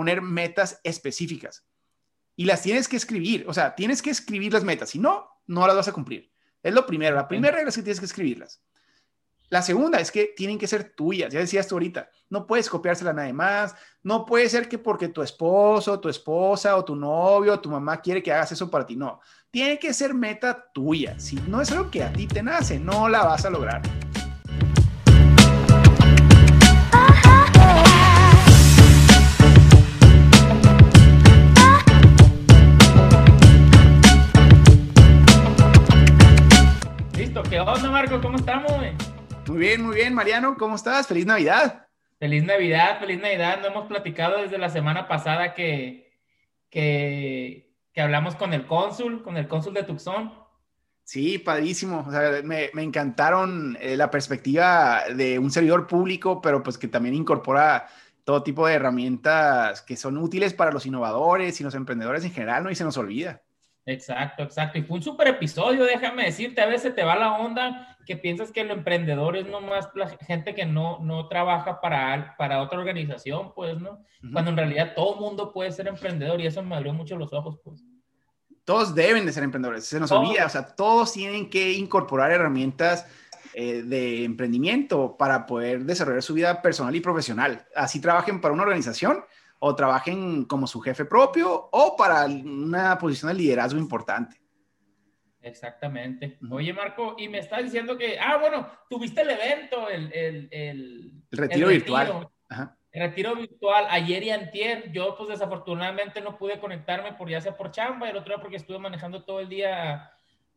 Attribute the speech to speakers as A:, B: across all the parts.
A: poner metas específicas y las tienes que escribir. O sea, tienes que escribir las metas. Si no, no las vas a cumplir. Es lo primero. La primera regla es que tienes que escribirlas. La segunda es que tienen que ser tuyas. Ya decías tú ahorita, no puedes copiársela a nadie más. No puede ser que porque tu esposo, tu esposa o tu novio o tu mamá quiere que hagas eso para ti. No, tiene que ser meta tuya. Si no es algo que a ti te nace, no la vas a lograr.
B: Onda, Marco? ¿Cómo estamos?
A: Muy bien, muy bien, Mariano, ¿cómo estás? Feliz Navidad.
B: Feliz Navidad, feliz Navidad. No hemos platicado desde la semana pasada que, que, que hablamos con el cónsul, con el cónsul de Tucson.
A: Sí, padrísimo. O sea, me, me encantaron eh, la perspectiva de un servidor público, pero pues que también incorpora todo tipo de herramientas que son útiles para los innovadores y los emprendedores en general, ¿no? Y se nos olvida.
B: Exacto, exacto. Y fue un súper episodio, déjame decirte, a veces te va la onda que piensas que el emprendedor es nomás la gente que no, no trabaja para, para otra organización, pues, ¿no? Cuando en realidad todo mundo puede ser emprendedor y eso me abrió mucho los ojos, pues.
A: Todos deben de ser emprendedores, se nos olvida, o sea, todos tienen que incorporar herramientas eh, de emprendimiento para poder desarrollar su vida personal y profesional. Así trabajen para una organización o trabajen como su jefe propio o para una posición de liderazgo importante.
B: Exactamente. Oye, Marco, y me estás diciendo que, ah, bueno, tuviste el evento, el, el,
A: el, el retiro virtual.
B: El retiro virtual ayer y antier. Yo, pues, desafortunadamente no pude conectarme por ya sea por chamba el otro día porque estuve manejando todo el día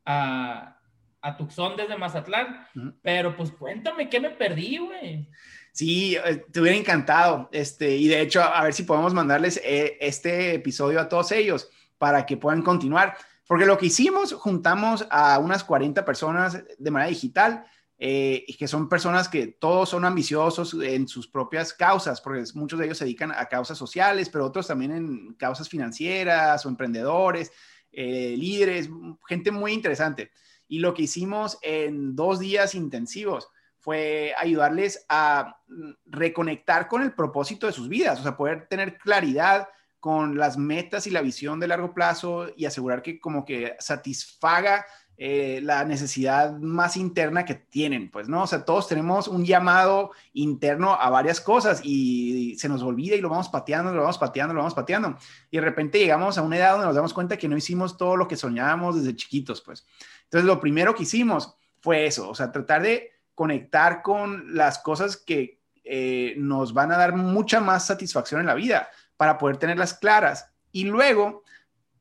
B: a, a, Tucson desde Mazatlán. Pero, pues, cuéntame, ¿qué me perdí, güey?
A: Sí, eh, te hubiera encantado. Este, y de hecho, a ver si podemos mandarles eh, este episodio a todos ellos para que puedan continuar. Porque lo que hicimos, juntamos a unas 40 personas de manera digital, eh, que son personas que todos son ambiciosos en sus propias causas, porque muchos de ellos se dedican a causas sociales, pero otros también en causas financieras o emprendedores, líderes, gente muy interesante. Y lo que hicimos en dos días intensivos fue ayudarles a mm, reconectar con el propósito de sus vidas, o sea, poder tener claridad con las metas y la visión de largo plazo y asegurar que como que satisfaga eh, la necesidad más interna que tienen, pues, ¿no? O sea, todos tenemos un llamado interno a varias cosas y se nos olvida y lo vamos pateando, lo vamos pateando, lo vamos pateando. Y de repente llegamos a una edad donde nos damos cuenta que no hicimos todo lo que soñábamos desde chiquitos, pues. Entonces, lo primero que hicimos fue eso, o sea, tratar de conectar con las cosas que eh, nos van a dar mucha más satisfacción en la vida para poder tenerlas claras y luego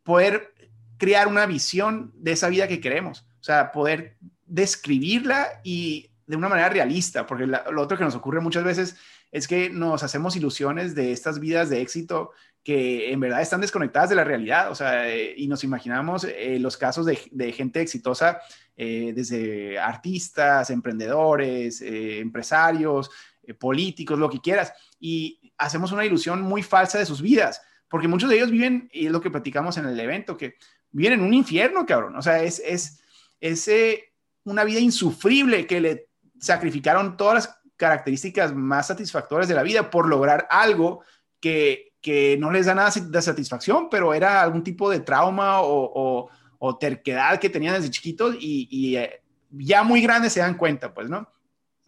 A: poder crear una visión de esa vida que queremos, o sea, poder describirla y de una manera realista, porque lo otro que nos ocurre muchas veces es que nos hacemos ilusiones de estas vidas de éxito que en verdad están desconectadas de la realidad, o sea, eh, y nos imaginamos eh, los casos de, gente exitosa, eh, desde artistas, emprendedores, empresarios, políticos, lo que quieras, y hacemos una ilusión muy falsa de sus vidas, porque muchos de ellos viven, y es lo que platicamos en el evento, que viven en un infierno, cabrón, o sea, es, es, es una vida insufrible que le sacrificaron todas las características más satisfactorias de la vida por lograr algo que que no les da nada de satisfacción, pero era algún tipo de trauma o, terquedad que tenían desde chiquitos y, eh, ya muy grandes se dan cuenta, pues, ¿no?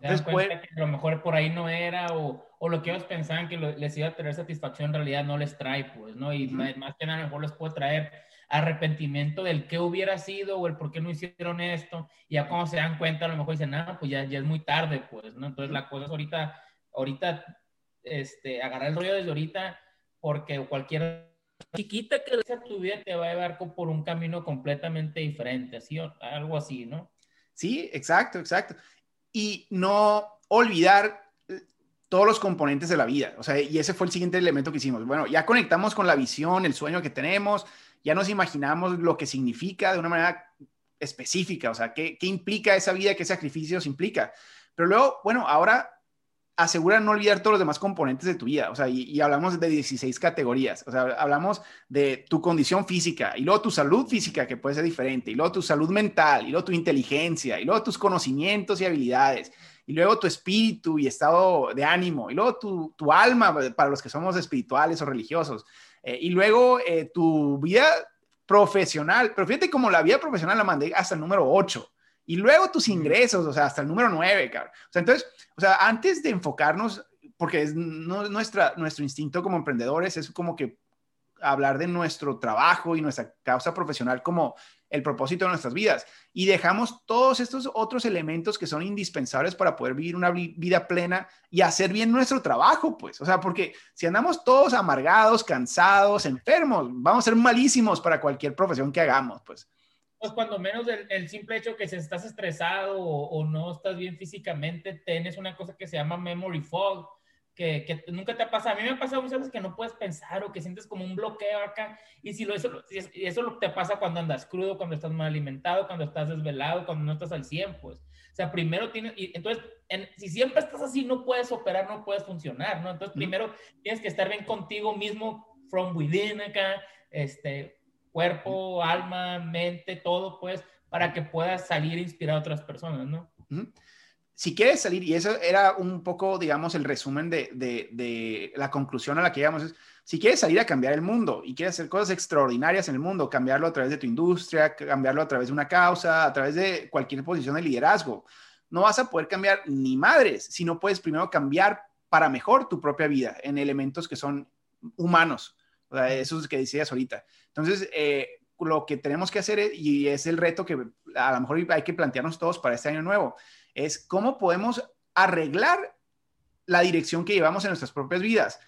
B: Se dan cuenta que a lo mejor por ahí no era o, lo que ellos pensaban que les iba a tener satisfacción en realidad no les trae, pues, ¿no? Y más, que nada a lo mejor les puede traer arrepentimiento del qué hubiera sido o el por qué no hicieron esto. Y ya cuando se dan cuenta, a lo mejor dicen, nada, pues ya, ya es muy tarde, pues, ¿no? Entonces la cosa es ahorita, ahorita, este, agarrar el rollo desde ahorita porque cualquier chiquita que sea tu vida te va a llevar por un camino completamente diferente, así algo así, ¿no?
A: Sí, exacto, exacto. Y no olvidar eh, todos los componentes de la vida. O sea, y ese fue el siguiente elemento que hicimos. Bueno, ya conectamos con la visión, el sueño que tenemos, ya nos imaginamos lo que significa de una manera específica, o sea, qué, qué implica esa vida, qué sacrificios implica. Pero luego, bueno, ahora asegura no olvidar todos los demás componentes de tu vida. O sea, y, hablamos de 16 categorías. O sea, hablamos de tu condición física y luego tu salud física, que puede ser diferente, y luego tu salud mental, y luego tu inteligencia, y luego tus conocimientos y habilidades. y luego tu espíritu y estado de ánimo, y luego tu, tu alma para los que somos espirituales o religiosos, eh, y luego eh, tu vida profesional, pero fíjate como la vida profesional la mandé hasta el número 8. Y luego tus ingresos, o sea, hasta el número 9, cabrón. O sea, entonces, o sea, antes de enfocarnos, porque es nuestra, nuestro instinto como emprendedores es como que hablar de nuestro trabajo y nuestra causa profesional como el propósito de nuestras vidas y dejamos todos estos otros elementos que son indispensables para poder vivir una vida plena y hacer bien nuestro trabajo, pues, o sea, porque si andamos todos amargados, cansados, enfermos, vamos a ser malísimos para cualquier profesión que hagamos, pues.
B: Pues cuando menos el, simple hecho que si estás estresado o, o, no estás bien físicamente, tienes una cosa que se llama memory fog, que, nunca te ha pasado. A mí me ha pasado muchas veces que no puedes pensar o que sientes como un bloqueo acá. Y si lo, eso, eso te pasa cuando andas crudo, cuando estás mal alimentado, cuando estás desvelado, cuando no estás al 100, pues. O sea, primero tienes, y entonces, si siempre estás así, no puedes operar, no puedes funcionar, ¿no? Entonces, primero tienes que estar bien contigo mismo, from within acá, este, cuerpo, alma, mente, todo, pues, para que puedas salir e inspirar a otras personas, ¿no?
A: Si quieres salir, y eso era un poco, digamos, el resumen de, la conclusión a la que llegamos, es, si quieres salir a cambiar el mundo y quieres hacer cosas extraordinarias en el mundo, cambiarlo a través de tu industria, cambiarlo a través de una causa, a través de cualquier posición de liderazgo, no vas a poder cambiar ni madres si no puedes primero cambiar para mejor tu propia vida en elementos que son humanos, o sea, esos que decías ahorita. Entonces, eh, lo que tenemos que hacer, y es el reto que a lo mejor hay que plantearnos todos para este año nuevo, es cómo podemos arreglar la dirección que llevamos en nuestras propias vidas.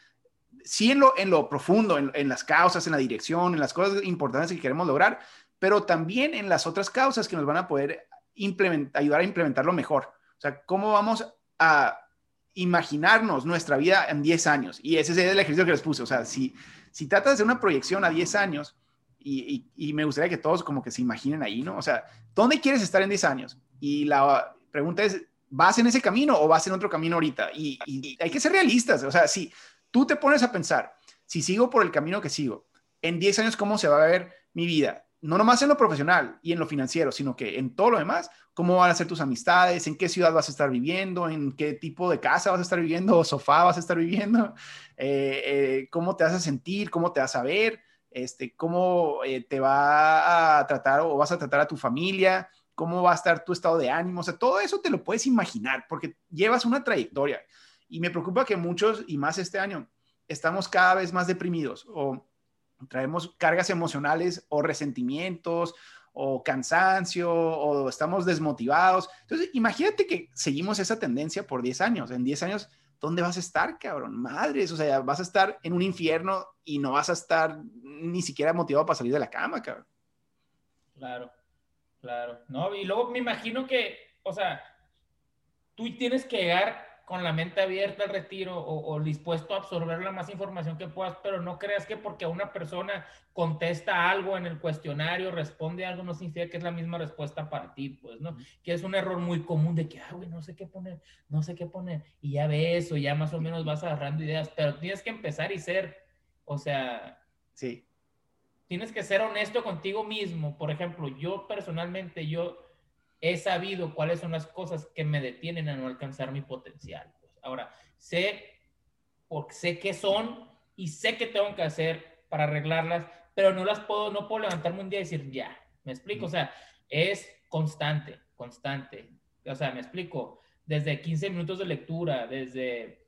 A: Sí en lo, en lo profundo, en, las causas, en la dirección, en las cosas importantes que queremos lograr, pero también en las otras causas que nos van a poder ayudar a implementarlo mejor. O sea, cómo vamos a imaginarnos nuestra vida en 10 años. Y ese es el ejercicio que les puse. O sea, si, si tratas de una proyección a 10 años, y, y, me gustaría que todos como que se imaginen ahí, ¿no? O sea, ¿dónde quieres estar en 10 años? Y la, pregunta es, ¿vas en ese camino o vas en otro camino ahorita? Y, hay que ser realistas, o sea, si tú te pones a pensar, si sigo por el camino que sigo, en 10 años, ¿cómo se va a ver mi vida? No nomás en lo profesional y en lo financiero, sino que en todo lo demás, ¿cómo van a ser tus amistades? ¿En qué ciudad vas a estar viviendo? ¿En qué tipo de casa vas a estar viviendo? ¿O sofá vas a estar viviendo? Eh, eh, ¿Cómo te vas a sentir? ¿Cómo te vas a ver? Este, ¿Cómo eh, te va a tratar o vas a tratar a tu familia? Cómo va a estar tu estado de ánimo, o sea, todo eso te lo puedes imaginar porque llevas una trayectoria. Y me preocupa que muchos, y más este año, estamos cada vez más deprimidos o traemos cargas emocionales o resentimientos o cansancio o estamos desmotivados. Entonces, imagínate que seguimos esa tendencia por 10 años. En 10 años, ¿dónde vas a estar, cabrón? Madres, o sea, vas a estar en un infierno y no vas a estar ni siquiera motivado para salir de la cama, cabrón.
B: Claro. Claro, no, y luego me imagino que, o sea, tú tienes que llegar con la mente abierta al retiro o, dispuesto a absorber la más información que puedas, pero no creas que porque una persona contesta algo en el cuestionario, responde algo, no significa que es la misma respuesta para ti, pues, ¿no? Que es un error muy común de que, ah, güey, no sé qué poner, no sé qué poner, y ya ves, o ya más o menos vas agarrando ideas, pero tienes que empezar y ser, o sea,
A: sí
B: tienes que ser honesto contigo mismo. Por ejemplo, yo personalmente, yo he sabido cuáles son las cosas que me detienen a no alcanzar mi potencial. Ahora, sé, porque sé qué son y sé qué tengo que hacer para arreglarlas, pero no las puedo, no puedo levantarme un día y decir, ya, me explico, o sea, es constante, constante. O sea, me explico, desde 15 minutos de lectura, desde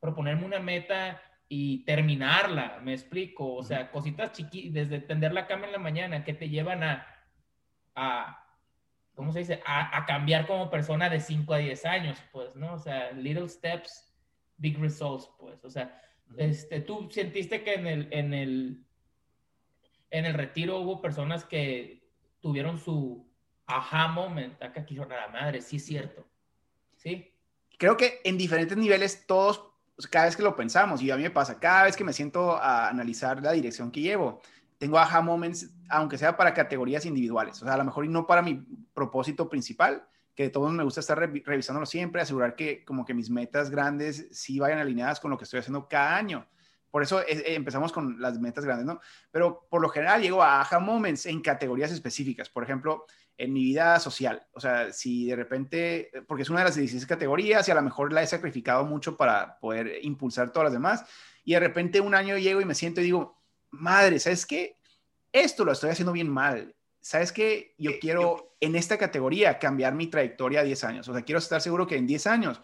B: proponerme una meta y terminarla, me explico, o sea, cositas chiquitas, desde tender la cama en la mañana que te llevan a, a ¿cómo se dice? A, cambiar como persona de 5 a 10 años, pues, ¿no? O sea, little steps, big results, pues, o sea, este, tú sentiste que en el, en el, en el retiro hubo personas que tuvieron su aha moment, acá aquí la madre, sí es cierto, ¿sí?
A: Creo que en diferentes niveles todos cada vez que lo pensamos, y a mí me pasa, cada vez que me siento a analizar la dirección que llevo, tengo aha moments, aunque sea para categorías individuales, o sea, a lo mejor no para mi propósito principal, que de todos me gusta estar revisándolo siempre, asegurar que como que mis metas grandes sí vayan alineadas con lo que estoy haciendo cada año. Por eso eh, empezamos con las metas grandes, ¿no? Pero por lo general llego a aha moments en categorías específicas. Por ejemplo, en mi vida social. O sea, si de repente, porque es una de las 16 categorías y a lo mejor la he sacrificado mucho para poder impulsar todas las demás, y de repente un año llego y me siento y digo, madre, ¿sabes qué? Esto lo estoy haciendo bien mal. ¿Sabes qué? Yo quiero en esta categoría cambiar mi trayectoria a 10 años. O sea, quiero estar seguro que en 10 años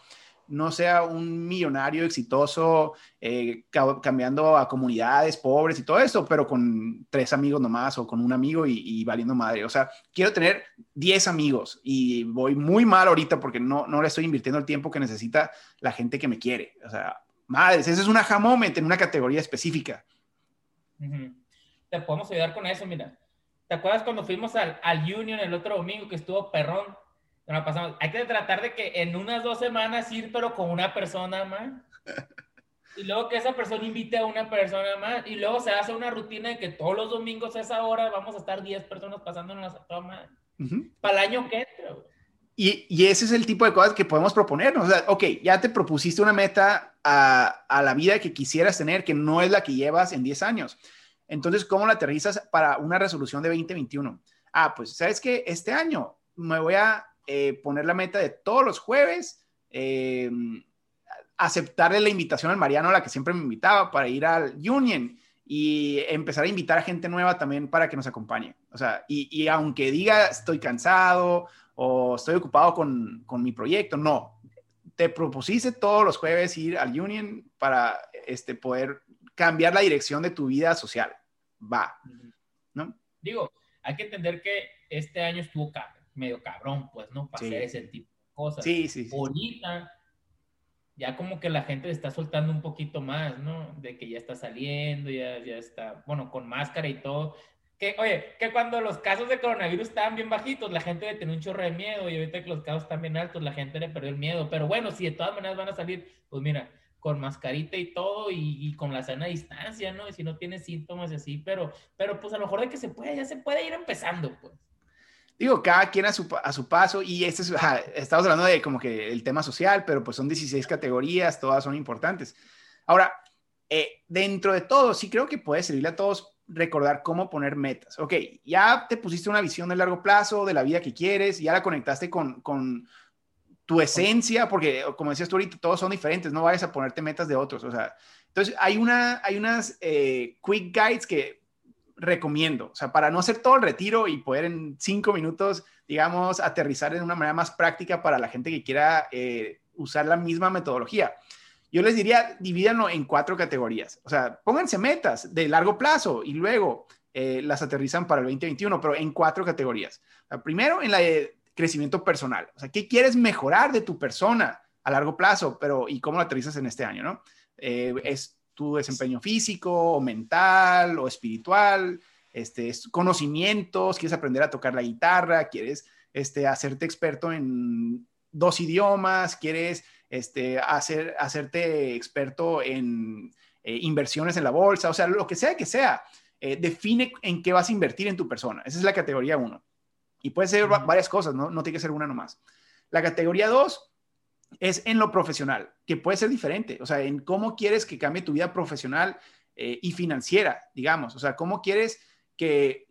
A: no sea un millonario exitoso eh, cambiando a comunidades pobres y todo eso, pero con tres amigos nomás o con un amigo y, valiendo madre. O sea, quiero tener 10 amigos y voy muy mal ahorita porque no, no le estoy invirtiendo el tiempo que necesita la gente que me quiere. O sea, madres, ese es una moment en una categoría específica.
B: Te podemos ayudar con eso, mira. ¿Te acuerdas cuando fuimos al, al Union el otro domingo que estuvo perrón? Pasamos. Hay que tratar de que en unas dos semanas ir, pero con una persona más. Y luego que esa persona invite a una persona más. Y luego se hace una rutina de que todos los domingos a esa hora vamos a estar 10 personas pasando en las tomas. Para el año que entra,
A: y, y, ese es el tipo de cosas que podemos proponernos. O sea, ok, ya te propusiste una meta a, a, la vida que quisieras tener, que no es la que llevas en 10 años. Entonces, ¿cómo la aterrizas para una resolución de 2021? Ah, pues, ¿sabes qué? Este año me voy a eh, poner la meta de todos los jueves, eh, aceptarle la invitación al Mariano, a la que siempre me invitaba, para ir al Union y empezar a invitar a gente nueva también para que nos acompañe. O sea, y, aunque diga estoy cansado o estoy ocupado con, con, mi proyecto, no. Te propusiste todos los jueves ir al Union para este, poder cambiar la dirección de tu vida social. Va, ¿no?
B: Digo, hay que entender que este año estuvo caro medio cabrón, pues, ¿no? Para hacer ese tipo de cosas.
A: Sí, sí,
B: Bonita, ya como que la gente le está soltando un poquito más, ¿no? De que ya está saliendo, ya, ya está, bueno, con máscara y todo. Que, oye, que cuando los casos de coronavirus estaban bien bajitos, la gente le tenía un chorro de miedo y ahorita que los casos están bien altos, la gente le perdió el miedo. Pero bueno, si de todas maneras van a salir, pues mira, con mascarita y todo y, con la sana distancia, ¿no? Y si no tienes síntomas y así, pero, pero pues a lo mejor de que se puede, ya se puede ir empezando, pues
A: digo, cada quien a su, a su paso y este es, estamos hablando de como que el tema social, pero pues son 16 categorías, todas son importantes. Ahora, eh, dentro de todo, sí creo que puede servirle a todos recordar cómo poner metas. Ok, ya te pusiste una visión de largo plazo de la vida que quieres, ya la conectaste con, con tu esencia, porque como decías tú ahorita, todos son diferentes, no vayas a ponerte metas de otros, o sea, entonces hay, una, hay unas eh, quick guides que recomiendo, o sea, para no hacer todo el retiro y poder en cinco minutos, digamos, aterrizar en una manera más práctica para la gente que quiera eh, usar la misma metodología. Yo les diría, divídanlo en cuatro categorías. O sea, pónganse metas de largo plazo y luego eh, las aterrizan para el 2021, pero en cuatro categorías. primero, en la de crecimiento personal. O sea, ¿qué quieres mejorar de tu persona a largo plazo? Pero, ¿y cómo lo aterrizas en este año, no? Eh, es tu desempeño físico o mental o espiritual, este, conocimientos, quieres aprender a tocar la guitarra, quieres este, hacerte experto en dos idiomas, quieres este, hacer, hacerte experto en eh, inversiones en la bolsa, o sea, lo que sea que sea, eh, define en qué vas a invertir en tu persona. Esa es la categoría uno. Y puede ser varias cosas, ¿no? No tiene que ser una nomás. La categoría dos es en lo profesional, que puede ser diferente, o sea, en cómo quieres que cambie tu vida profesional eh, y financiera, digamos, o sea, cómo quieres que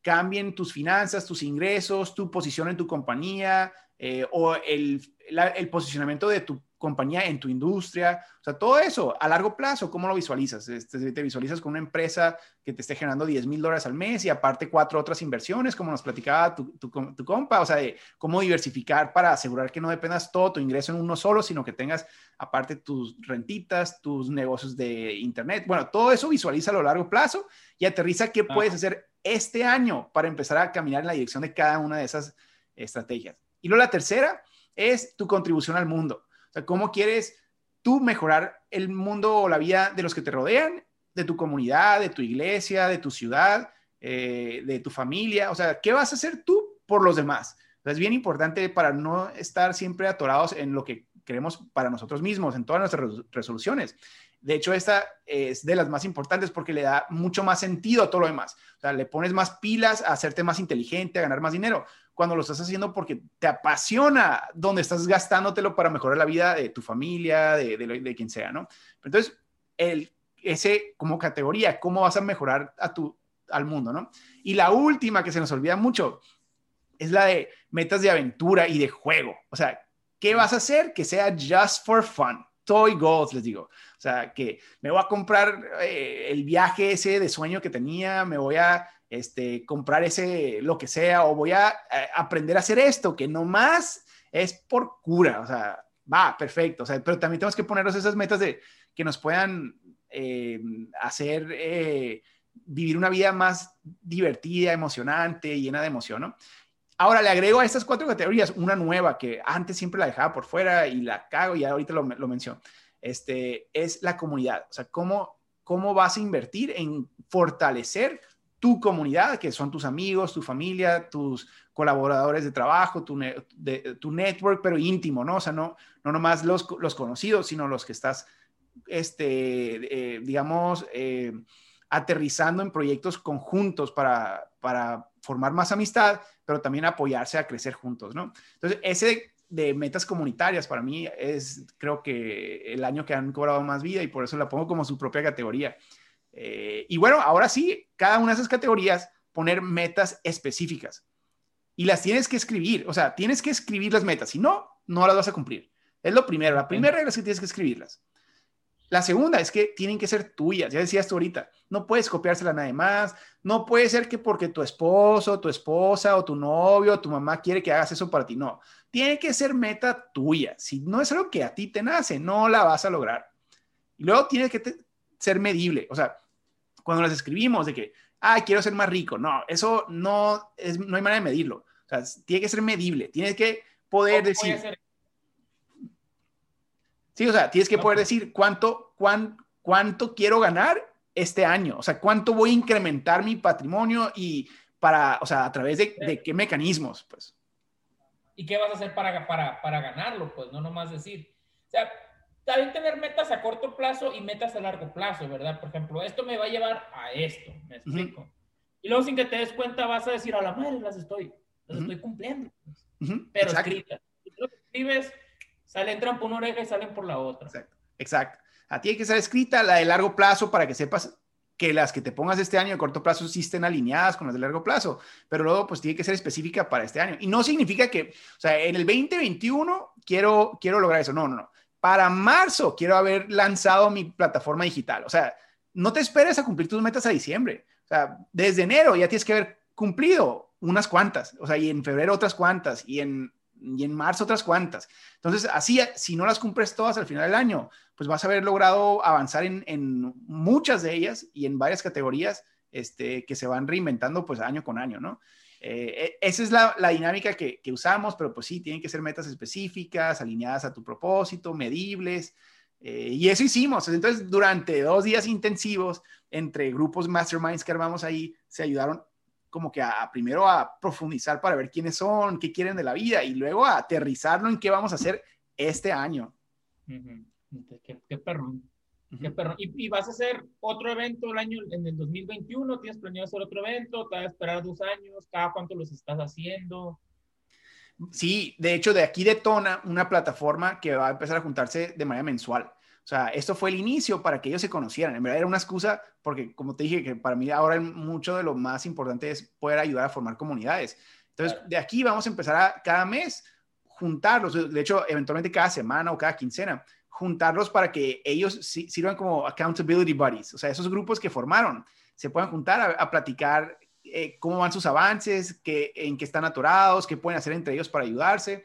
A: cambien tus finanzas, tus ingresos, tu posición en tu compañía eh, o el, el posicionamiento de tu compañía, en tu industria, o sea, todo eso a largo plazo, ¿cómo lo visualizas? Este, te visualizas con una empresa que te esté generando 10 mil dólares al mes y aparte cuatro otras inversiones, como nos platicaba tu, tu, tu, compa, o sea, de cómo diversificar para asegurar que no dependas todo tu ingreso en uno solo, sino que tengas aparte tus rentitas, tus negocios de internet, bueno, todo eso visualiza a lo largo plazo y aterriza qué puedes hacer este año para empezar a caminar en la dirección de cada una de esas estrategias. Y luego la tercera es tu contribución al mundo. O sea, ¿cómo quieres tú mejorar el mundo o la vida de los que te rodean, de tu comunidad, de tu iglesia, de tu ciudad, eh, de tu familia? O sea, ¿qué vas a hacer tú por los demás? es bien importante para no estar siempre atorados en lo que queremos para nosotros mismos, en todas nuestras resoluciones. De hecho, esta es de las más importantes porque le da mucho más sentido a todo lo demás. O sea, le pones más pilas a hacerte más inteligente, a ganar más dinero, cuando lo estás haciendo porque te apasiona donde estás gastándotelo para mejorar la vida de tu familia, de, de, quien sea, ¿no? Entonces, el, ese como categoría, ¿cómo vas a mejorar a tu, al mundo, ¿no? Y la última que se nos olvida mucho es la de metas de aventura y de juego. O sea, ¿qué vas a hacer? Que sea just for fun. Toy goals, les digo. O sea, que me voy a comprar eh, el viaje ese de sueño que tenía, me voy a este, comprar ese, lo que sea, o voy a, eh, aprender a hacer esto, que nomás es por cura. O sea, va, perfecto. O sea, pero también tenemos que ponernos esas metas de que nos puedan eh, hacer vivir una vida más divertida, emocionante, llena de emoción, ¿no? Ahora le agrego a estas cuatro categorías una nueva que antes siempre la dejaba por fuera y la cago y ahorita lo, lo menciono. Este, es la comunidad. O sea, ¿cómo, ¿cómo vas a invertir en fortalecer tu comunidad, que son tus amigos, tu familia, tus colaboradores de trabajo, tu, de, tu network, pero íntimo, ¿no? O sea, no, no nomás los, los conocidos, sino los que estás, este, eh, digamos, eh, aterrizando en proyectos conjuntos para, para formar más amistad, pero también apoyarse a crecer juntos, ¿no? Entonces, ese de metas comunitarias para mí es, creo que el año que han cobrado más vida y por eso la pongo como su propia categoría. Eh, y bueno, ahora sí, cada una de esas categorías, poner metas específicas. Y las tienes que escribir, o sea, tienes que escribir las metas, si no, no las vas a cumplir. Es lo primero, la primera regla es que tienes que escribirlas. La segunda es que tienen que ser tuyas, ya decías tú ahorita, no puedes copiársela a nadie más, no puede ser que porque tu esposo, tu esposa o tu novio o tu mamá quiere que hagas eso para ti, no, tiene que ser meta tuya, si no es algo que a ti te nace, no la vas a lograr. Y luego tiene que ser medible, o sea, cuando las escribimos de que, ah, quiero ser más rico, no, eso no, es, no hay manera de medirlo, o sea, tiene que ser medible, tienes que poder decir... Sí, o sea, tienes que poder decir cuánto, cuánto quiero ganar este año, o sea, cuánto voy a incrementar mi patrimonio y para, o sea, a través de, qué mecanismos, pues.
B: ¿Y qué vas a hacer para, para, para ganarlo? Pues no nomás decir. O sea, también tener metas a corto plazo y metas a largo plazo, ¿verdad? Por ejemplo, esto me va a llevar a esto, me explico. Y luego sin que te des cuenta vas a decir, a la madre las estoy, las estoy cumpliendo. Pues". Pero escritas. Si tú escribes, Salen entran por una oreja y salen por la otra.
A: Exacto. Exacto. A ti hay que ser escrita la de largo plazo para que sepas que las que te pongas este año de corto plazo sí estén alineadas con las de largo plazo, pero luego pues tiene que ser específica para este año. Y no significa que, o sea, en el 2021 quiero, quiero lograr eso. No, no, no. Para marzo quiero haber lanzado mi plataforma digital. O sea, no te esperes a cumplir tus metas a diciembre. O sea, desde enero ya tienes que haber cumplido unas cuantas. O sea, y en febrero otras cuantas. Y en y en marzo otras cuantas. Entonces, así, si no las cumples todas al final del año, pues vas a haber logrado avanzar en, muchas de ellas y en varias categorías este, que se van reinventando pues año con año, ¿no? Eh, e, esa es la, dinámica que, usamos, pero pues sí, tienen que ser metas específicas, alineadas a tu propósito, medibles. Eh, y eso hicimos. Entonces, durante dos días intensivos, entre grupos masterminds que armamos ahí, se ayudaron como que a, primero a profundizar para ver quiénes son, qué quieren de la vida y luego a aterrizarlo en qué vamos a hacer este año.
B: qué, perro. Qué perro. ¿Y, vas a hacer otro evento el año, en el 2021? ¿Tienes planeado hacer otro evento? ¿Te vas a esperar dos años? ¿Cada cuánto los estás haciendo?
A: Sí, de hecho, de aquí detona una plataforma que va a empezar a juntarse de manera mensual. O sea, esto fue el inicio para que ellos se conocieran. En verdad era una excusa porque, como te dije, que para mí ahora mucho de lo más importante es poder ayudar a formar comunidades. Entonces, de aquí vamos a empezar a cada mes juntarlos, de hecho, eventualmente cada semana o cada quincena, juntarlos para que ellos sirvan como accountability buddies, o sea, esos grupos que formaron se puedan juntar a, platicar eh, cómo van sus avances, qué, en qué están atorados, qué pueden hacer entre ellos para ayudarse.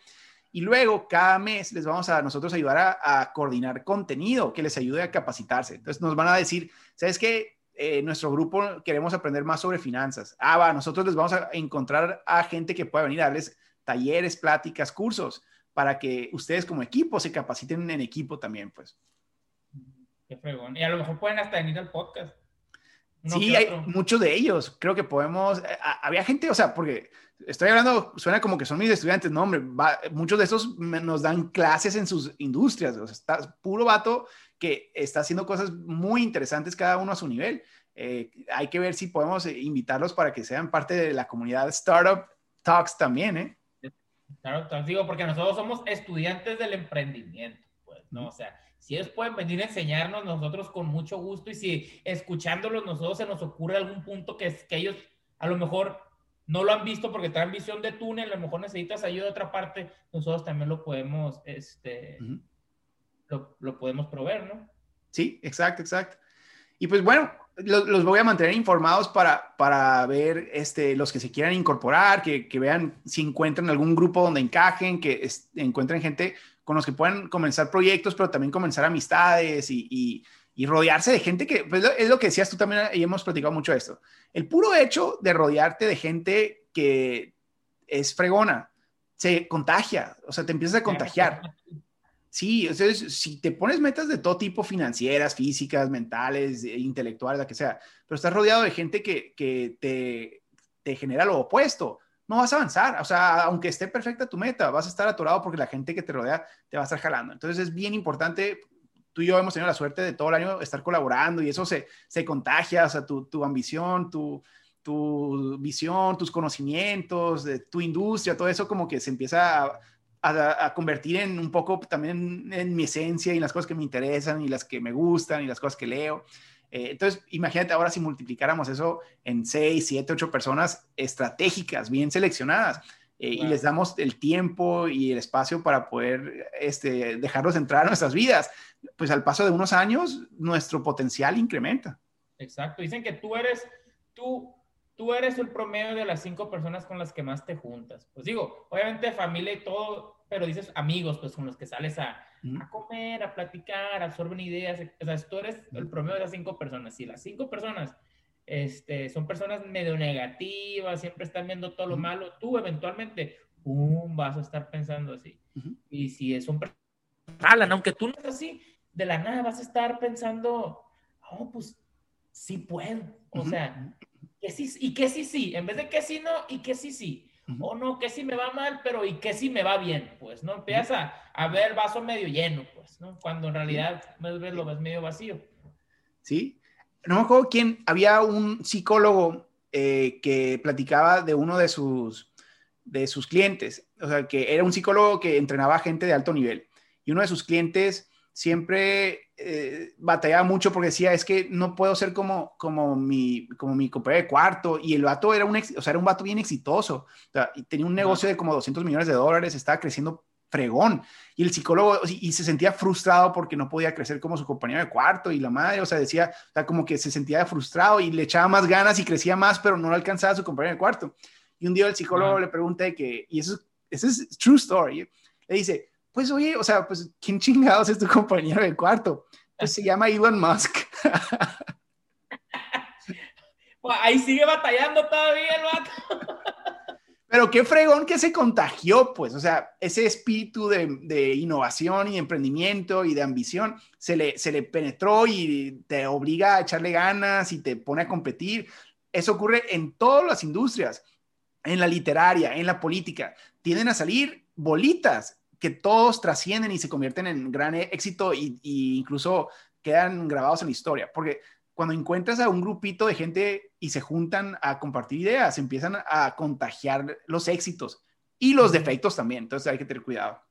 A: Y luego, cada mes les vamos a nosotros ayudar a, coordinar contenido que les ayude a capacitarse. Entonces, nos van a decir, ¿sabes qué? Eh, nuestro grupo queremos aprender más sobre finanzas. Ah, va, nosotros les vamos a encontrar a gente que pueda venir a darles talleres, pláticas, cursos, para que ustedes como equipo se capaciten en equipo también, pues.
B: Qué fregón. Y a lo mejor pueden hasta venir al podcast.
A: sí, hay muchos de ellos. Creo que podemos. Eh, había gente, o sea, porque estoy hablando, suena como que son mis estudiantes, no, hombre, muchos de estos nos dan clases en sus industrias, o sea, está puro vato que está haciendo cosas muy interesantes cada uno a su nivel. Eh, hay que ver si podemos invitarlos para que sean parte de la comunidad Startup Talks también, ¿eh?
B: Startup digo, porque nosotros somos estudiantes del emprendimiento, pues, ¿no? O sea, si ellos pueden venir a enseñarnos, nosotros con mucho gusto, y si escuchándolos nosotros se nos ocurre algún punto que, que ellos a lo mejor no lo han visto porque están en visión de túnel, a lo mejor necesitas ayuda de otra parte, nosotros también lo podemos, este, lo, lo, podemos proveer, ¿no?
A: Sí, exacto, exacto. Y pues bueno, los, voy a mantener informados para, para ver este, los que se quieran incorporar, que, vean si encuentran algún grupo donde encajen, que encuentren gente con los que puedan comenzar proyectos, pero también comenzar amistades y, y, y rodearse de gente que, pues es lo que decías tú también, y hemos platicado mucho de esto. El puro hecho de rodearte de gente que es fregona, se contagia, o sea, te empiezas a contagiar. Sí, entonces, si te pones metas de todo tipo, financieras, físicas, mentales, eh, intelectuales, la que sea, pero estás rodeado de gente que, que te, te genera lo opuesto, no vas a avanzar. O sea, aunque esté perfecta tu meta, vas a estar atorado porque la gente que te rodea te va a estar jalando. Entonces es bien importante. Tú y yo hemos tenido la suerte de todo el año estar colaborando y eso se, se contagia, o sea, tu, tu ambición, tu, tu visión, tus conocimientos, de tu industria, todo eso como que se empieza a, a, convertir en un poco también en mi esencia y las cosas que me interesan y las que me gustan y las cosas que leo. Eh, entonces, imagínate ahora si multiplicáramos eso en 6, 7, 8 personas estratégicas, bien seleccionadas, eh, y les damos el tiempo y el espacio para poder este, dejarlos entrar a nuestras vidas, pues al paso de unos años, nuestro potencial incrementa.
B: Exacto. Dicen que tú eres, tú, tú eres el promedio de las cinco personas con las que más te juntas. Pues digo, obviamente familia y todo, pero dices amigos, pues con los que sales a, a comer, a platicar, absorben ideas. O sea, tú eres el promedio de las cinco personas. Si las cinco personas este, son personas medio negativas, siempre están viendo todo lo malo, tú eventualmente ¡pum! vas a estar pensando así. Y si es un Alan, aunque tú no es así, de la nada vas a estar pensando, oh, pues sí puedo. O sea, que sí, y que sí, sí, en vez de que sí, no, y que sí, sí. O no, que sí me va mal, pero y que sí me va bien, pues, ¿no? Empieza a, ver vaso medio lleno, pues, ¿no? Cuando en realidad lo ves medio vacío.
A: Sí. No me acuerdo quién, había un psicólogo eh, que platicaba de uno de sus, de sus clientes, o sea, que era un psicólogo que entrenaba gente de alto nivel. Y uno de sus clientes siempre eh, batallaba mucho porque decía, es que no puedo ser como, como, mi, como mi compañero de cuarto. Y el vato era un, o sea, era un vato bien exitoso. y tenía un negocio de como 200 millones de dólares, estaba creciendo fregón. Y el psicólogo, y, se sentía frustrado porque no podía crecer como su compañero de cuarto. Y la madre, o sea, decía, o sea, como que se sentía frustrado y le echaba más ganas y crecía más, pero no alcanzaba a su compañero de cuarto. Y un día el psicólogo le pregunta que, y eso, eso es true story, le dice, pues oye, o sea, pues ¿quién chingados es tu compañero de cuarto? Pues se llama Elon Musk.
B: Pues, ahí sigue batallando todavía el vato.
A: Pero qué fregón que se contagió, pues, o sea, ese espíritu de, de, innovación y emprendimiento y de ambición se le, se le penetró y te obliga a echarle ganas y te pone a competir. Eso ocurre en todas las industrias, en la literaria, en la política. Tienden a salir bolitas que todos trascienden y se convierten en gran éxito y, incluso quedan grabados en la historia. Porque cuando encuentras a un grupito de gente y se juntan a compartir ideas, empiezan a contagiar los éxitos y los defectos también. Entonces hay que tener cuidado.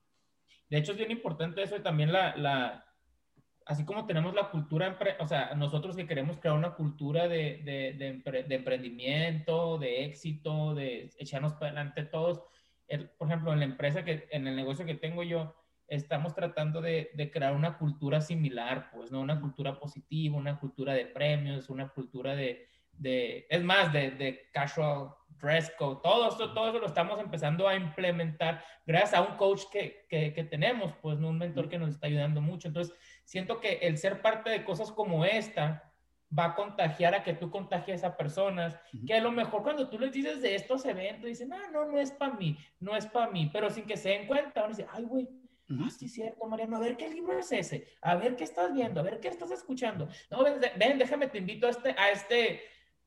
B: De hecho, es bien importante eso y también la, la así como tenemos la cultura, o sea, nosotros que queremos crear una cultura de, de, de emprendimiento, de éxito, de echarnos para adelante todos, por ejemplo, en la empresa que, en el negocio que tengo yo, estamos tratando de, de, crear una cultura similar, pues, ¿no? Una cultura positiva, una cultura de premios, una cultura de, de es más, de, de, casual dress code, todo esto, todo eso lo estamos empezando a implementar gracias a un coach que, que, que tenemos, pues, ¿no? Un mentor que nos está ayudando mucho. Entonces, siento que el ser parte de cosas como esta, va a contagiar a que tú contagies a personas que a lo mejor cuando tú les dices de estos eventos dicen, ah, no, no es para mí, no es para mí, pero sin que se den cuenta, van a decir, ay, güey, ah, sí, cierto, Mariano, a ver qué libro es ese, a ver qué estás viendo, a ver qué estás escuchando. No, ven, ven déjame, te invito a este, a este,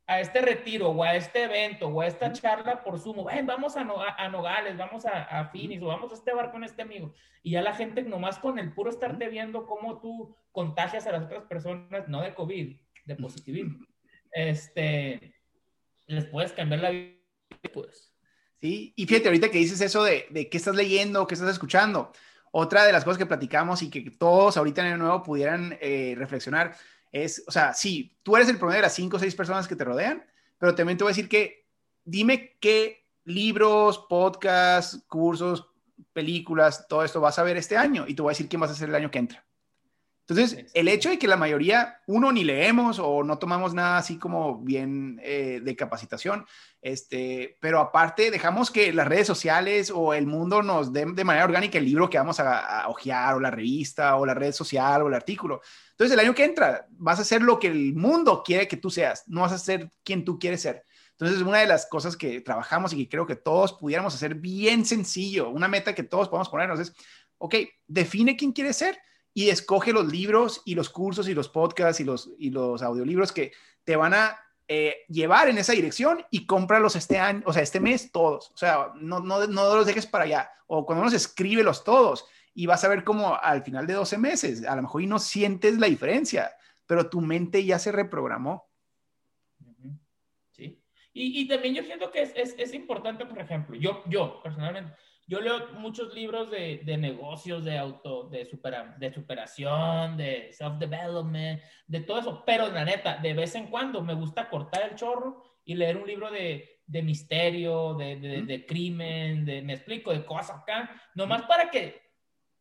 B: a este retiro o a este evento o a esta charla por Zoom, ven, vamos a, a, Nogales, vamos a, a Finis o vamos a este bar con este amigo. Y ya la gente nomás con el puro estarte viendo cómo tú contagias a las otras personas, no de COVID, de positivismo. Este, les puedes cambiar la vida, pues.
A: Sí, y fíjate ahorita que dices eso de, de qué estás leyendo, qué estás escuchando. Otra de las cosas que platicamos y que todos ahorita en el nuevo pudieran eh, reflexionar es, o sea, sí, tú eres el promedio de las cinco o seis personas que te rodean, pero también te voy a decir que dime qué libros, podcasts, cursos, películas, todo esto vas a ver este año y te voy a decir quién vas a ser el año que entra. Entonces, el hecho de que la mayoría, uno, ni leemos o no tomamos nada así como bien eh, de capacitación, este, pero aparte dejamos que las redes sociales o el mundo nos den de manera orgánica el libro que vamos a, a ojear o la revista o la red social o el artículo. Entonces, el año que entra vas a ser lo que el mundo quiere que tú seas, no vas a ser quien tú quieres ser. Entonces, una de las cosas que trabajamos y que creo que todos pudiéramos hacer bien sencillo, una meta que todos podemos ponernos es, ok, define quién quieres ser y escoge los libros y los cursos y los podcasts y los, y los audiolibros que te van a eh, llevar en esa dirección y cómpralos este año, o sea, este mes todos. O sea, no, no, no los dejes para allá. O cuando uno escríbelos todos y vas a ver como al final de 12 meses, a lo mejor y no sientes la diferencia, pero tu mente ya se reprogramó.
B: Sí. Y, y también yo siento que es, es, es importante, por ejemplo, yo, yo personalmente, yo leo muchos libros de, de negocios, de auto, de, supera, de superación, de self-development, de todo eso. Pero la neta, de vez en cuando me gusta cortar el chorro y leer un libro de, de misterio, de, de, de, crimen, de, me explico, de cosas acá, nomás para que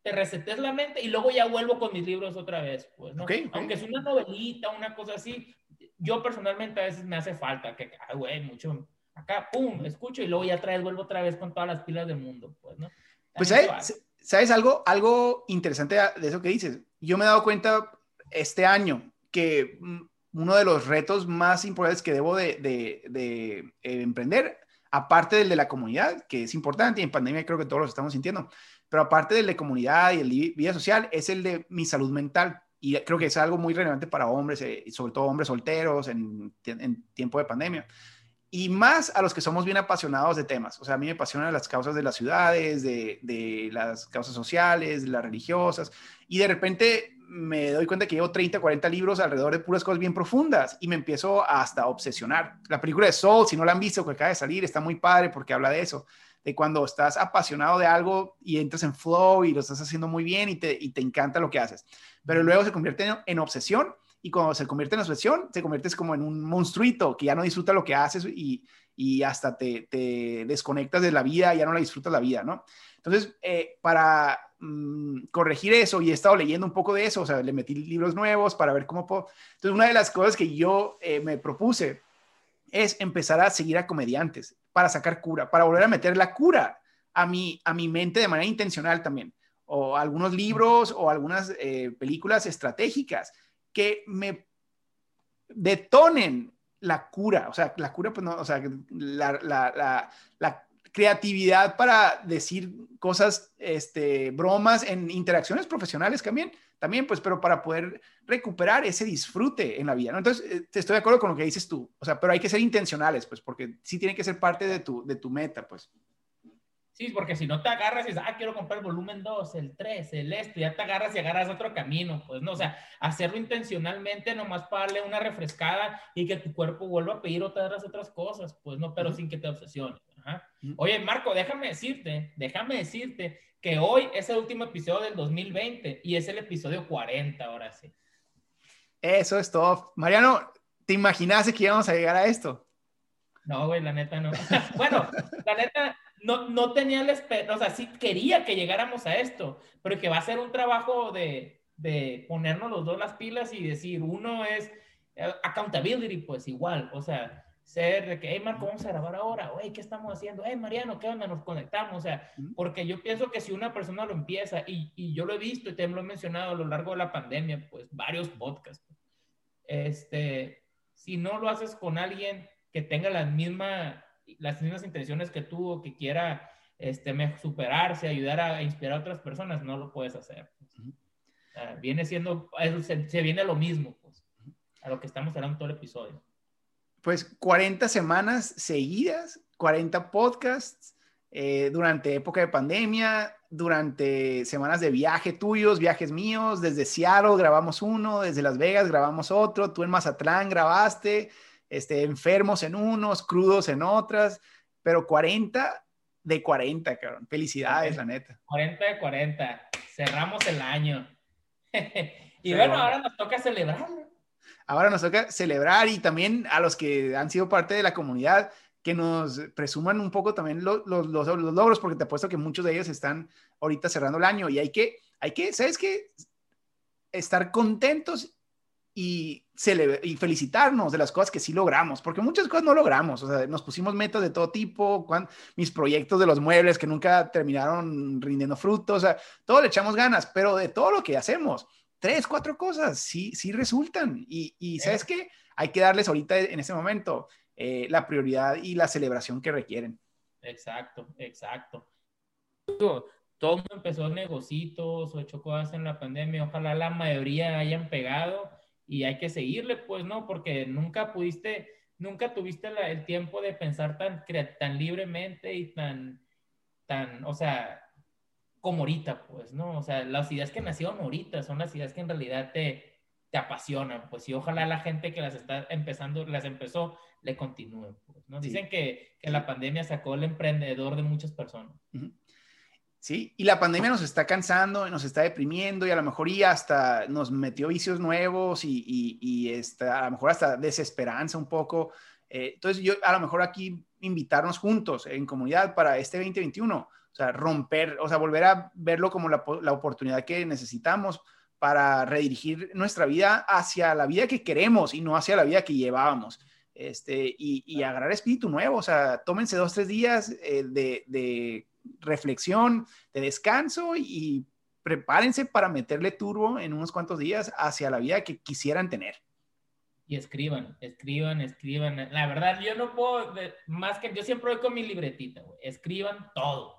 B: te resetes la mente y luego ya vuelvo con mis libros otra vez, pues, ¿no? Aunque es una novelita, una cosa así, yo personalmente a veces me hace falta que, ay, güey, mucho acá, pum, escucho y luego ya traes, vuelvo otra vez con todas las pilas del mundo, pues, ¿no?
A: Pues, ¿sabes, ¿sabes algo, algo interesante de eso que dices? Yo me he dado cuenta este año que mm, uno de los retos más importantes que debo de, de, de eh, emprender, aparte del de la comunidad, que es importante y en pandemia creo que todos lo estamos sintiendo, pero aparte del de comunidad y el de vida social, es el de mi salud mental. Y creo que es algo muy relevante para hombres, eh, sobre todo hombres solteros en, en tiempo de pandemia y más a los que somos bien apasionados de temas. O sea, a mí me apasionan las causas de las ciudades, de, de, las causas sociales, las religiosas, y de repente me doy cuenta que llevo 30, 40 libros alrededor de puras cosas bien profundas y me empiezo hasta a obsesionar. La película de Soul, si no la han visto, que acaba de salir, está muy padre porque habla de eso, de cuando estás apasionado de algo y entras en flow y lo estás haciendo muy bien y te, y te encanta lo que haces, pero luego se convierte en obsesión y cuando se convierte en obsesión, te conviertes como en un monstruito que ya no disfruta lo que haces y, y hasta te, te, desconectas de la vida, ya no la disfrutas la vida, ¿no? Entonces, eh, para mmm, corregir eso, y he estado leyendo un poco de eso, o sea, le metí libros nuevos para ver cómo puedo. Entonces, una de las cosas que yo eh, me propuse es empezar a seguir a comediantes para sacar cura, para volver a meter la cura a mi, a mi mente de manera intencional también, o algunos libros o algunas eh, películas estratégicas que me detonen la cura, o sea, la cura, pues no, o sea, la, la, la, creatividad para decir cosas, este, bromas en interacciones profesionales también, también, pues, pero para poder recuperar ese disfrute en la vida, ¿no? Entonces, eh, estoy de acuerdo con lo que dices tú, o sea, pero hay que ser intencionales, pues, porque sí tiene que ser parte de tu, de tu meta, pues.
B: Sí, porque si no te agarras y dices, ah, quiero comprar el volumen 2, el 3, el este, ya te agarras y agarras otro camino, pues no, o sea, hacerlo intencionalmente nomás para darle una refrescada y que tu cuerpo vuelva a pedir otras otras cosas, pues no, pero uh -huh. sin que te obsesiones. Ajá. Uh -huh. Oye, Marco, déjame decirte, déjame decirte que hoy es el último episodio del 2020 y es el episodio 40, ahora sí.
A: Eso es todo. Mariano, ¿te imaginaste que íbamos a llegar a esto?
B: No, güey, la neta no. bueno, la neta, no, no tenía la esperanza, o sea, sí quería que llegáramos a esto, pero que va a ser un trabajo de, de ponernos los dos las pilas y decir, uno es uh, accountability, pues igual, o sea, ser de que, hey, Marco, vamos a grabar ahora, oye, ¿qué estamos haciendo? Hey, Mariano, ¿qué onda? Nos conectamos, o sea, porque yo pienso que si una persona lo empieza, y, y yo lo he visto y te lo he mencionado a lo largo de la pandemia, pues varios podcasts, este, si no lo haces con alguien que tenga la misma las mismas intenciones que tú o que quiera este, superarse, ayudar a inspirar a otras personas, no lo puedes hacer. Uh -huh. uh, viene siendo, se, se, viene a lo mismo, pues, a lo que estamos hablando todo el episodio.
A: Pues 40 semanas seguidas, 40 podcasts eh, durante época de pandemia, durante semanas de viaje tuyos, viajes míos, desde Seattle grabamos uno, desde Las Vegas grabamos otro, tú en Mazatlán grabaste, este, enfermos en unos, crudos en otras, pero 40 de 40, cabrón. Felicidades, 40, la neta.
B: 40 de 40. Cerramos el año. y bueno, ahora nos toca celebrar.
A: Ahora nos toca celebrar y también a los que han sido parte de la comunidad, que nos presuman un poco también los, los, los, logros, porque te apuesto que muchos de ellos están ahorita cerrando el año y hay que, hay que, ¿sabes qué? Estar contentos y, y felicitarnos de las cosas que sí logramos, porque muchas cosas no logramos, o sea, nos pusimos metas de todo tipo, mis proyectos de los muebles que nunca terminaron rindiendo frutos, o sea, todo le echamos ganas, pero de todo lo que hacemos, tres, cuatro cosas sí, sí resultan y, y ¿sabes qué? Hay que darles ahorita en ese momento eh, la prioridad y la celebración que requieren.
B: Exacto, exacto. Todo el mundo empezó negocios o hecho cosas en la pandemia. Ojalá la mayoría hayan pegado y hay que seguirle, pues, ¿no? Porque nunca pudiste, nunca tuviste el tiempo de pensar tan, tan libremente y tan, tan, o sea, como ahorita, pues, ¿no? O sea, las ideas que nacieron ahorita son las ideas que en realidad te, te apasionan, pues, y ojalá la gente que las está empezando, las empezó, le continúe. Pues, ¿no? Dicen que, que, la pandemia sacó el emprendedor de muchas personas.
A: Sí, y la pandemia nos está cansando, nos está deprimiendo y a lo mejor y hasta nos metió vicios nuevos y, y, y está, a lo mejor hasta desesperanza un poco. Eh, entonces yo a lo mejor aquí invitarnos juntos en comunidad para este 2021, o sea, romper, o sea, volver a verlo como la, la oportunidad que necesitamos para redirigir nuestra vida hacia la vida que queremos y no hacia la vida que llevábamos este, y, agarrar espíritu nuevo. O sea, tómense dos, tres días eh, de, reflexión, de descanso y, prepárense para meterle turbo en unos cuantos días hacia la vida que quisieran tener.
B: Y escriban, escriban, escriban. La verdad, yo no puedo, más que yo siempre voy con mi libretita, escriban todo.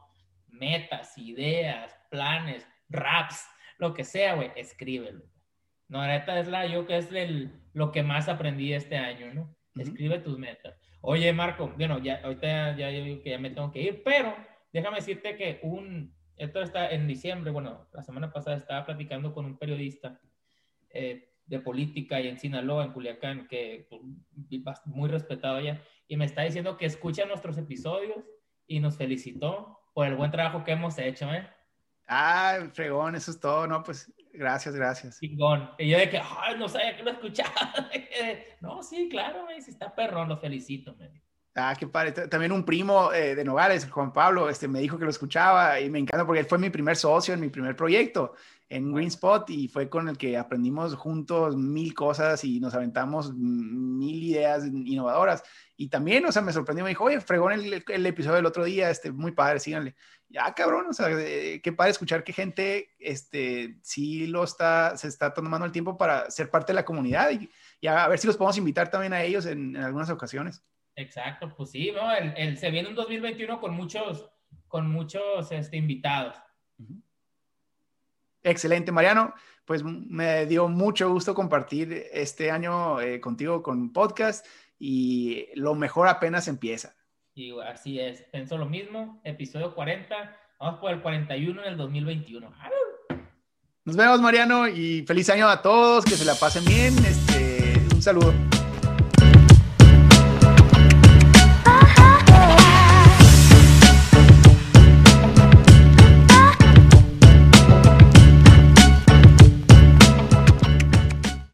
B: Metas, ideas, planes, raps, lo que sea, güey, escríbelo. No, neta es la, yo que es el, lo que más aprendí este año, ¿no? Escribe tus metas. Oye, Marco, bueno, ya, ahorita ya, que ya me tengo que ir, pero déjame decirte que un, esto está en diciembre, bueno, la semana pasada estaba platicando con un periodista eh, de política y en Sinaloa, en Culiacán, que pues, muy respetado allá, y me está diciendo que escucha nuestros episodios y nos felicitó por el buen trabajo que hemos hecho, ¿eh?
A: Ah, fregón, eso es todo, ¿no? Pues gracias, gracias.
B: Y yo de que, ay, no sabía que lo escuchaba. no, sí, claro, si está perrón, lo felicito, me
A: Ah, qué padre. También un primo eh, de Nogales, Juan Pablo, este, me dijo que lo escuchaba y me encanta porque él fue mi primer socio en mi primer proyecto en Green Spot y fue con el que aprendimos juntos mil cosas y nos aventamos mil ideas innovadoras. Y también, o sea, me sorprendió, me dijo, oye, fregón el, el episodio del otro día, este, muy padre, síganle. Ya, cabrón, o sea, qué padre escuchar que gente, este, sí lo está, se está tomando el tiempo para ser parte de la comunidad y, y a, ver si los podemos invitar también a ellos en, en algunas ocasiones.
B: Exacto, pues sí, ¿no? El, el, se viene un 2021 con muchos, con muchos este, invitados.
A: Excelente, Mariano. Pues me dio mucho gusto compartir este año eh, contigo con podcast y lo mejor apenas empieza.
B: Y así es, pienso lo mismo, episodio 40, vamos por el 41 en el 2021.
A: Nos vemos, Mariano, y feliz año a todos, que se la pasen bien. Este, un saludo.